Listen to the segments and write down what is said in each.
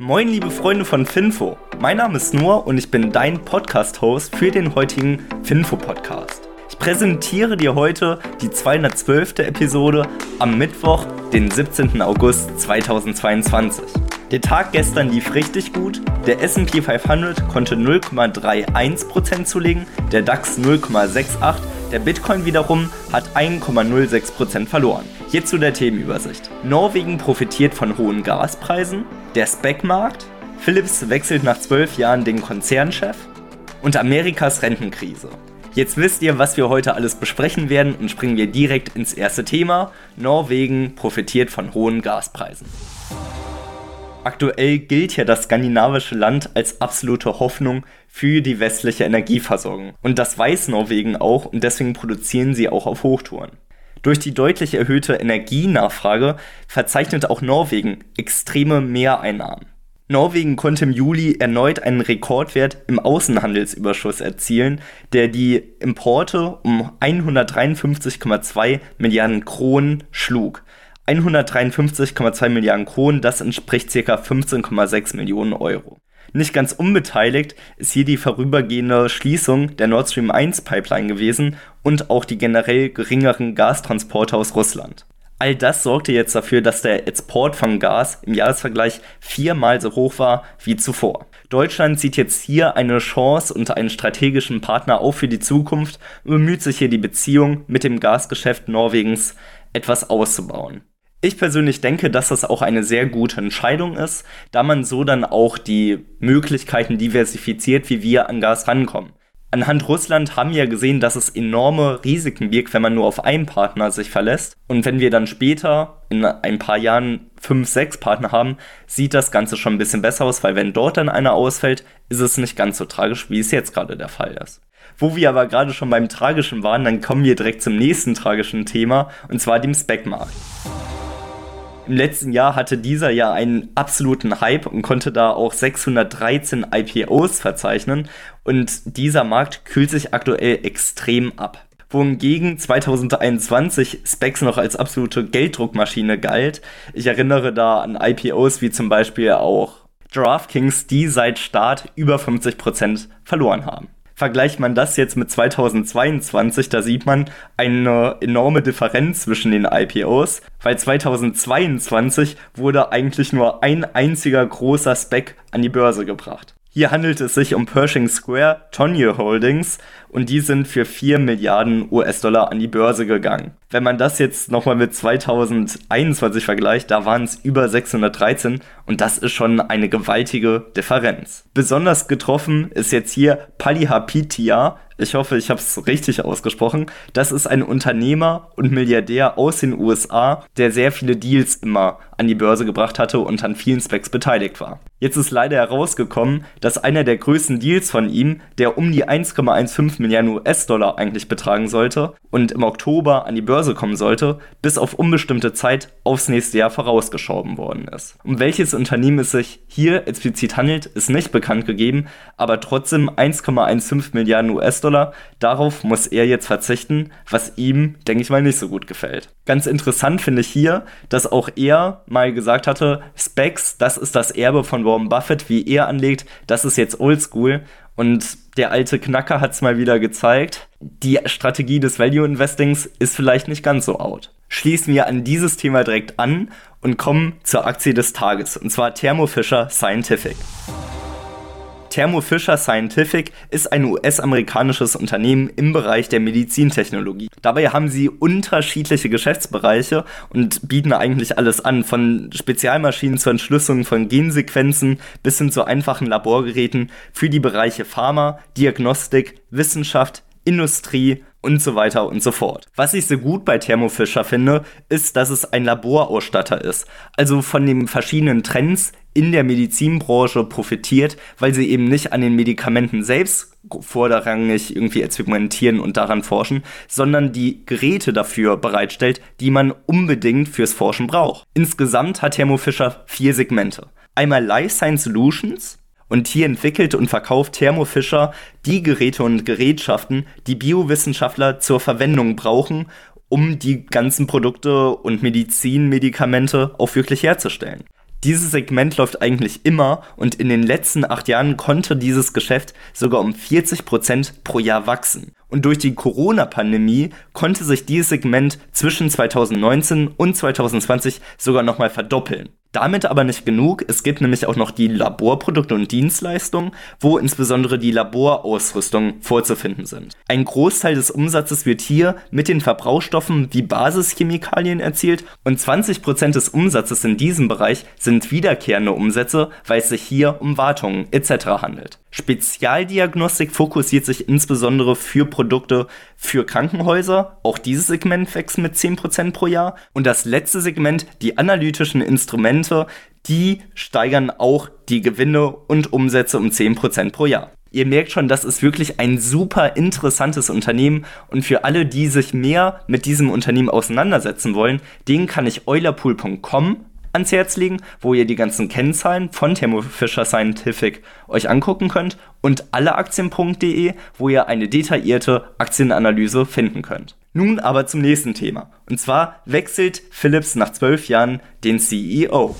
Moin liebe Freunde von Finfo, mein Name ist Noah und ich bin dein Podcast-Host für den heutigen Finfo-Podcast. Ich präsentiere dir heute die 212. Episode am Mittwoch, den 17. August 2022. Der Tag gestern lief richtig gut, der SP 500 konnte 0,31% zulegen, der DAX 0,68%, der Bitcoin wiederum hat 1,06% verloren. Jetzt zu der Themenübersicht. Norwegen profitiert von hohen Gaspreisen, der Speckmarkt, Philips wechselt nach zwölf Jahren den Konzernchef und Amerikas Rentenkrise. Jetzt wisst ihr, was wir heute alles besprechen werden und springen wir direkt ins erste Thema. Norwegen profitiert von hohen Gaspreisen. Aktuell gilt ja das skandinavische Land als absolute Hoffnung für die westliche Energieversorgung. Und das weiß Norwegen auch und deswegen produzieren sie auch auf Hochtouren. Durch die deutlich erhöhte Energienachfrage verzeichnet auch Norwegen extreme Mehreinnahmen. Norwegen konnte im Juli erneut einen Rekordwert im Außenhandelsüberschuss erzielen, der die Importe um 153,2 Milliarden Kronen schlug. 153,2 Milliarden Kronen, das entspricht ca. 15,6 Millionen Euro. Nicht ganz unbeteiligt ist hier die vorübergehende Schließung der Nord Stream 1 Pipeline gewesen und auch die generell geringeren Gastransporte aus Russland. All das sorgte jetzt dafür, dass der Export von Gas im Jahresvergleich viermal so hoch war wie zuvor. Deutschland sieht jetzt hier eine Chance und einen strategischen Partner auf für die Zukunft und bemüht sich hier die Beziehung mit dem Gasgeschäft Norwegens etwas auszubauen. Ich persönlich denke, dass das auch eine sehr gute Entscheidung ist, da man so dann auch die Möglichkeiten diversifiziert, wie wir an Gas rankommen. Anhand Russland haben wir ja gesehen, dass es enorme Risiken birgt, wenn man nur auf einen Partner sich verlässt. Und wenn wir dann später in ein paar Jahren fünf, sechs Partner haben, sieht das Ganze schon ein bisschen besser aus, weil wenn dort dann einer ausfällt, ist es nicht ganz so tragisch, wie es jetzt gerade der Fall ist. Wo wir aber gerade schon beim Tragischen waren, dann kommen wir direkt zum nächsten tragischen Thema, und zwar dem Spec-Markt. Im letzten Jahr hatte dieser ja einen absoluten Hype und konnte da auch 613 IPOs verzeichnen. Und dieser Markt kühlt sich aktuell extrem ab. Wohingegen 2021 Specs noch als absolute Gelddruckmaschine galt. Ich erinnere da an IPOs wie zum Beispiel auch DraftKings, die seit Start über 50% verloren haben. Vergleicht man das jetzt mit 2022, da sieht man eine enorme Differenz zwischen den IPOs, weil 2022 wurde eigentlich nur ein einziger großer Spec an die Börse gebracht. Hier handelt es sich um Pershing Square Tonye Holdings und die sind für 4 Milliarden US-Dollar an die Börse gegangen. Wenn man das jetzt nochmal mit 2021 vergleicht, da waren es über 613 und das ist schon eine gewaltige Differenz. Besonders getroffen ist jetzt hier Palihapitia. Ich hoffe, ich habe es richtig ausgesprochen. Das ist ein Unternehmer und Milliardär aus den USA, der sehr viele Deals immer an die Börse gebracht hatte und an vielen Specs beteiligt war. Jetzt ist leider herausgekommen, dass einer der größten Deals von ihm, der um die 1,15 Milliarden US-Dollar eigentlich betragen sollte und im Oktober an die Börse kommen sollte, bis auf unbestimmte Zeit aufs nächste Jahr vorausgeschoben worden ist. Um welches Unternehmen es sich hier explizit handelt, ist nicht bekannt gegeben, aber trotzdem 1,15 Milliarden US-Dollar, darauf muss er jetzt verzichten, was ihm, denke ich mal, nicht so gut gefällt. Ganz interessant finde ich hier, dass auch er mal gesagt hatte, Specs, das ist das Erbe von Warren Buffett, wie er anlegt, das ist jetzt oldschool. Und der alte Knacker hat es mal wieder gezeigt. Die Strategie des Value Investings ist vielleicht nicht ganz so out. Schließen wir an dieses Thema direkt an und kommen zur Aktie des Tages, und zwar Thermo Fisher Scientific. Thermo Fisher Scientific ist ein US-amerikanisches Unternehmen im Bereich der Medizintechnologie. Dabei haben sie unterschiedliche Geschäftsbereiche und bieten eigentlich alles an, von Spezialmaschinen zur Entschlüsselung von Gensequenzen bis hin zu einfachen Laborgeräten für die Bereiche Pharma, Diagnostik, Wissenschaft, Industrie und so weiter und so fort. Was ich so gut bei Thermo Fisher finde, ist, dass es ein Laborausstatter ist. Also von den verschiedenen Trends in der Medizinbranche profitiert, weil sie eben nicht an den Medikamenten selbst vorderrangig irgendwie experimentieren und daran forschen, sondern die Geräte dafür bereitstellt, die man unbedingt fürs Forschen braucht. Insgesamt hat Thermo Fisher vier Segmente. Einmal Life Science Solutions, und hier entwickelt und verkauft Thermo Fisher die Geräte und Gerätschaften, die Biowissenschaftler zur Verwendung brauchen, um die ganzen Produkte und Medizinmedikamente auch wirklich herzustellen. Dieses Segment läuft eigentlich immer und in den letzten acht Jahren konnte dieses Geschäft sogar um 40 Prozent pro Jahr wachsen. Und durch die Corona-Pandemie konnte sich dieses Segment zwischen 2019 und 2020 sogar nochmal verdoppeln. Damit aber nicht genug. Es gibt nämlich auch noch die Laborprodukte und Dienstleistungen, wo insbesondere die Laborausrüstung vorzufinden sind. Ein Großteil des Umsatzes wird hier mit den Verbrauchsstoffen wie Basischemikalien erzielt und 20% des Umsatzes in diesem Bereich sind wiederkehrende Umsätze, weil es sich hier um Wartungen etc. handelt. Spezialdiagnostik fokussiert sich insbesondere für Produkte für Krankenhäuser. Auch dieses Segment wächst mit 10% pro Jahr. Und das letzte Segment, die analytischen Instrumente, die steigern auch die Gewinne und Umsätze um 10% pro Jahr. Ihr merkt schon, das ist wirklich ein super interessantes Unternehmen und für alle, die sich mehr mit diesem Unternehmen auseinandersetzen wollen, den kann ich eulerpool.com ans Herz legen, wo ihr die ganzen Kennzahlen von Thermo Fisher Scientific euch angucken könnt und alleaktien.de, wo ihr eine detaillierte Aktienanalyse finden könnt. Nun aber zum nächsten Thema. Und zwar wechselt Philips nach zwölf Jahren den CEO.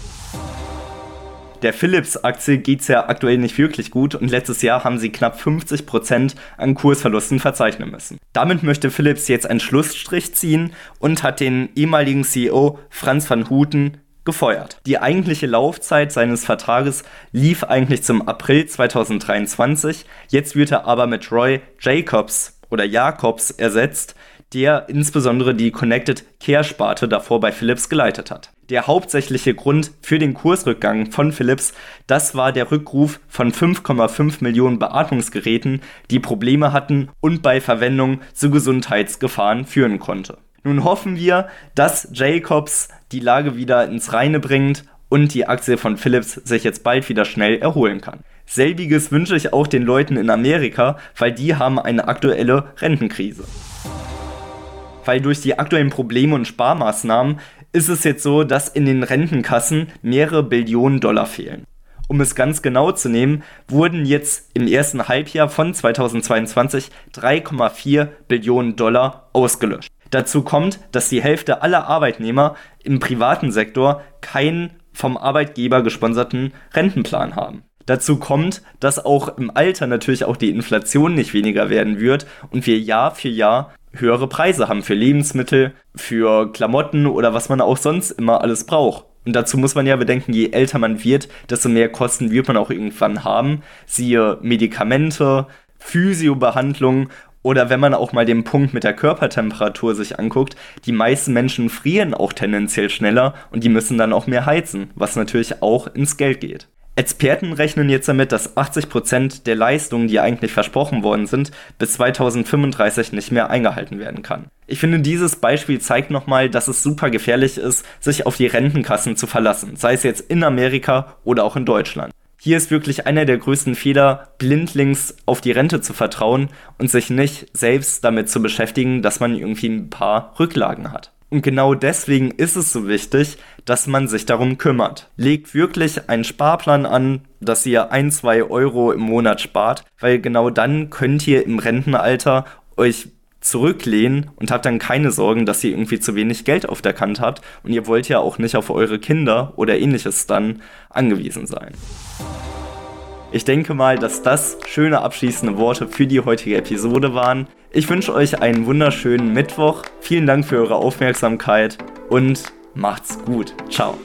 Der Philips-Aktie geht es ja aktuell nicht wirklich gut und letztes Jahr haben sie knapp 50% an Kursverlusten verzeichnen müssen. Damit möchte Philips jetzt einen Schlussstrich ziehen und hat den ehemaligen CEO Franz van Houten gefeuert. Die eigentliche Laufzeit seines Vertrages lief eigentlich zum April 2023. Jetzt wird er aber mit Roy Jacobs oder Jacobs ersetzt, der insbesondere die Connected Care Sparte davor bei Philips geleitet hat. Der hauptsächliche Grund für den Kursrückgang von Philips, das war der Rückruf von 5,5 Millionen Beatmungsgeräten, die Probleme hatten und bei Verwendung zu Gesundheitsgefahren führen konnte. Nun hoffen wir, dass Jacobs die Lage wieder ins Reine bringt und die Aktie von Philips sich jetzt bald wieder schnell erholen kann. Selbiges wünsche ich auch den Leuten in Amerika, weil die haben eine aktuelle Rentenkrise. Weil durch die aktuellen Probleme und Sparmaßnahmen ist es jetzt so, dass in den Rentenkassen mehrere Billionen Dollar fehlen. Um es ganz genau zu nehmen, wurden jetzt im ersten Halbjahr von 2022 3,4 Billionen Dollar ausgelöscht. Dazu kommt, dass die Hälfte aller Arbeitnehmer im privaten Sektor keinen vom Arbeitgeber gesponserten Rentenplan haben. Dazu kommt, dass auch im Alter natürlich auch die Inflation nicht weniger werden wird und wir Jahr für Jahr höhere Preise haben für Lebensmittel, für Klamotten oder was man auch sonst immer alles braucht. Und dazu muss man ja bedenken, je älter man wird, desto mehr Kosten wird man auch irgendwann haben. Siehe Medikamente, Physiobehandlung oder wenn man auch mal den Punkt mit der Körpertemperatur sich anguckt, die meisten Menschen frieren auch tendenziell schneller und die müssen dann auch mehr heizen, was natürlich auch ins Geld geht. Experten rechnen jetzt damit, dass 80% der Leistungen, die eigentlich versprochen worden sind, bis 2035 nicht mehr eingehalten werden kann. Ich finde, dieses Beispiel zeigt nochmal, dass es super gefährlich ist, sich auf die Rentenkassen zu verlassen, sei es jetzt in Amerika oder auch in Deutschland. Hier ist wirklich einer der größten Fehler, blindlings auf die Rente zu vertrauen und sich nicht selbst damit zu beschäftigen, dass man irgendwie ein paar Rücklagen hat. Und genau deswegen ist es so wichtig, dass man sich darum kümmert. Legt wirklich einen Sparplan an, dass ihr ein, zwei Euro im Monat spart, weil genau dann könnt ihr im Rentenalter euch zurücklehnen und habt dann keine Sorgen, dass ihr irgendwie zu wenig Geld auf der Kante habt und ihr wollt ja auch nicht auf eure Kinder oder ähnliches dann angewiesen sein. Ich denke mal, dass das schöne abschließende Worte für die heutige Episode waren. Ich wünsche euch einen wunderschönen Mittwoch. Vielen Dank für eure Aufmerksamkeit und macht's gut. Ciao.